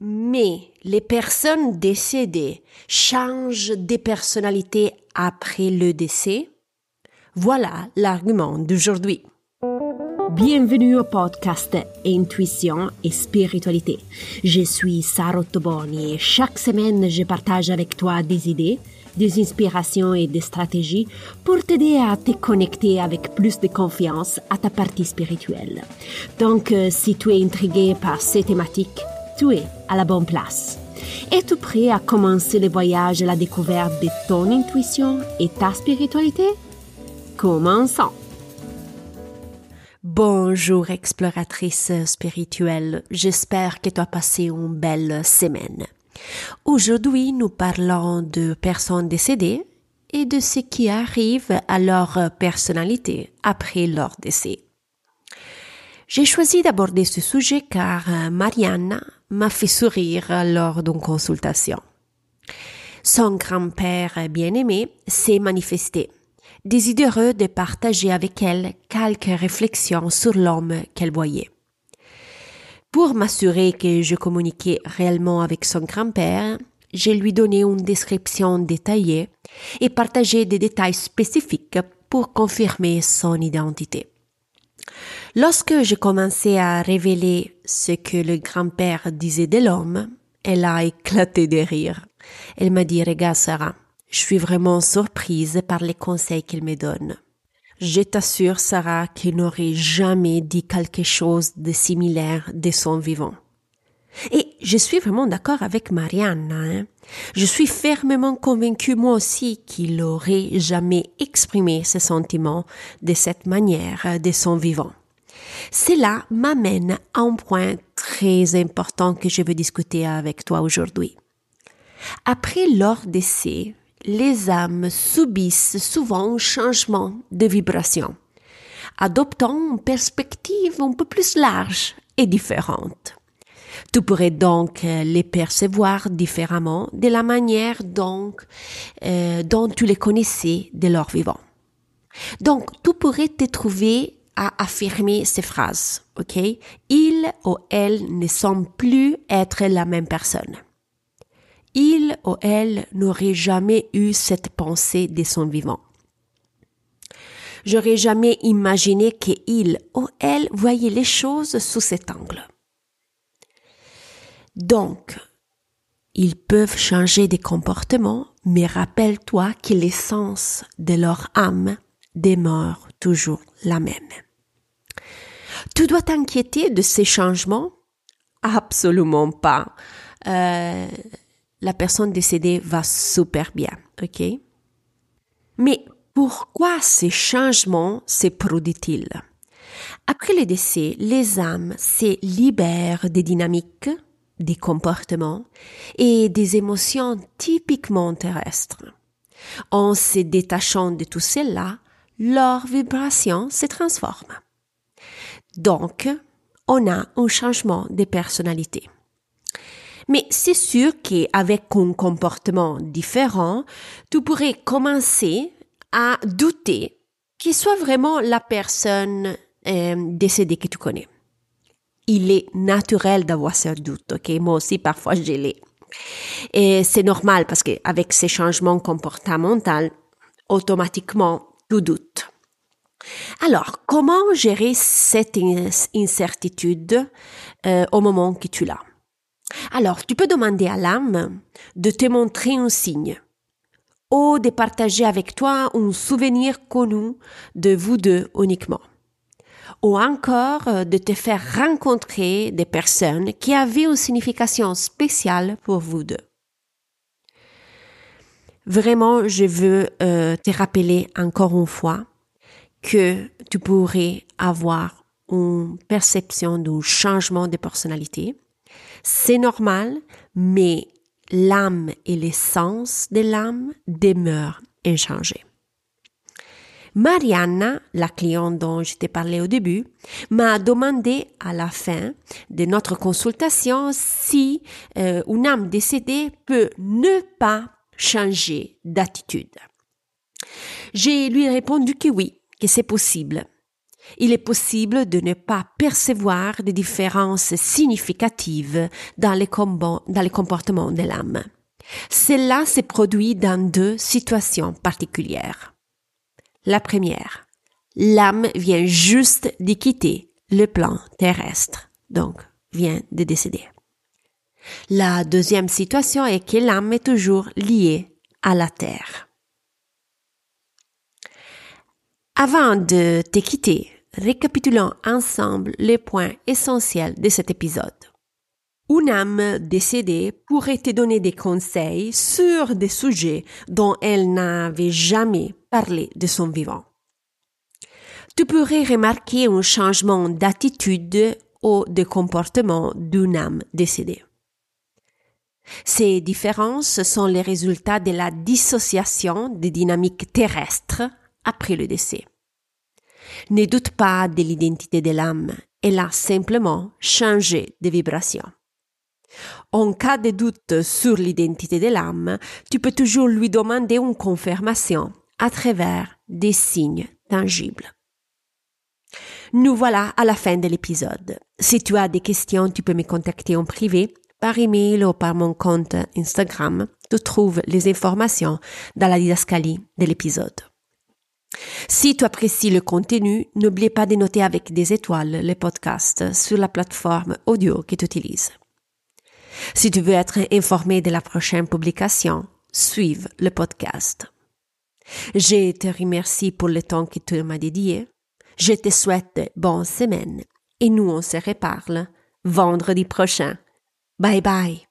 Mais les personnes décédées changent de personnalité après le décès Voilà l'argument d'aujourd'hui. Bienvenue au podcast Intuition et Spiritualité. Je suis Sarah Toboni et chaque semaine je partage avec toi des idées, des inspirations et des stratégies pour t'aider à te connecter avec plus de confiance à ta partie spirituelle. Donc, euh, si tu es intrigué par ces thématiques, tu es à la bonne place. Es-tu prêt à commencer le voyage à la découverte de ton intuition et ta spiritualité? Commençons. Bonjour exploratrice spirituelle, j'espère que tu as passé une belle semaine. Aujourd'hui, nous parlons de personnes décédées et de ce qui arrive à leur personnalité après leur décès. J'ai choisi d'aborder ce sujet car Marianne m'a fait sourire lors d'une consultation. Son grand-père bien-aimé s'est manifesté désireux de partager avec elle quelques réflexions sur l'homme qu'elle voyait. Pour m'assurer que je communiquais réellement avec son grand-père, je lui donné une description détaillée et partagé des détails spécifiques pour confirmer son identité. Lorsque je commençais à révéler ce que le grand-père disait de l'homme, elle a éclaté de rire. Elle m'a dit, regarde Sarah, je suis vraiment surprise par les conseils qu'il me donne. Je t'assure, Sarah, qu'il n'aurait jamais dit quelque chose de similaire de son vivant. Et je suis vraiment d'accord avec Marianne. Hein. Je suis fermement convaincue moi aussi qu'il n'aurait jamais exprimé ses sentiments de cette manière de son vivant. Cela m'amène à un point très important que je veux discuter avec toi aujourd'hui. Après leur décès, les âmes subissent souvent un changement de vibration, adoptant une perspective un peu plus large et différente. Tu pourrais donc les percevoir différemment de la manière dont, euh, dont tu les connaissais de leur vivant. Donc, tu pourrais te trouver à affirmer ces phrases, ok? Il ou elle ne semble plus être la même personne il ou elle n'aurait jamais eu cette pensée de son vivant. J'aurais jamais imaginé qu'il ou elle voyait les choses sous cet angle. Donc, ils peuvent changer de comportement, mais rappelle-toi que l'essence de leur âme demeure toujours la même. Tu dois t'inquiéter de ces changements? Absolument pas. Euh, la personne décédée va super bien, ok? Mais pourquoi ces changements se produisent-ils? Après le décès, les âmes se libèrent des dynamiques, des comportements et des émotions typiquement terrestres. En se détachant de tout cela, leur vibration se transforme. Donc, on a un changement de personnalité. Mais c'est sûr qu'avec un comportement différent, tu pourrais commencer à douter qu'il soit vraiment la personne euh, décédée que tu connais. Il est naturel d'avoir ce doute, ok? Moi aussi, parfois, je l'ai. Et c'est normal parce qu'avec ces changements comportementaux, automatiquement, tu doutes. Alors, comment gérer cette incertitude euh, au moment que tu l'as? Alors, tu peux demander à l'âme de te montrer un signe ou de partager avec toi un souvenir connu de vous deux uniquement. Ou encore euh, de te faire rencontrer des personnes qui avaient une signification spéciale pour vous deux. Vraiment, je veux euh, te rappeler encore une fois que tu pourrais avoir une perception d'un changement de personnalité c'est normal, mais l'âme et l'essence de l'âme demeurent inchangées. Mariana, la cliente dont je t'ai parlé au début, m'a demandé à la fin de notre consultation si euh, une âme décédée peut ne pas changer d'attitude. J'ai lui répondu que oui, c'est possible. il est possible de ne pas percevoir des différences significatives dans les, dans les comportements de l'âme. Cela se produit dans deux situations particulières. La première, l'âme vient juste de quitter le plan terrestre, donc vient de décéder. La deuxième situation est que l'âme est toujours liée à la terre. Avant de te quitter, récapitulons ensemble les points essentiels de cet épisode. Une âme décédée pourrait te donner des conseils sur des sujets dont elle n'avait jamais parlé de son vivant. Tu pourrais remarquer un changement d'attitude ou de comportement d'une âme décédée. Ces différences sont les résultats de la dissociation des dynamiques terrestres après le décès. Ne doute pas de l'identité de l'âme, elle a simplement changé de vibration. En cas de doute sur l'identité de l'âme, tu peux toujours lui demander une confirmation à travers des signes tangibles. Nous voilà à la fin de l'épisode. Si tu as des questions, tu peux me contacter en privé, par email ou par mon compte Instagram. Tu trouves les informations dans la didascalie de l'épisode. Si tu apprécies le contenu, n'oublie pas de noter avec des étoiles le podcast sur la plateforme audio que tu utilises. Si tu veux être informé de la prochaine publication, suive le podcast. Je te remercie pour le temps que tu m'as dédié. Je te souhaite bonne semaine et nous on se reparle vendredi prochain. Bye bye.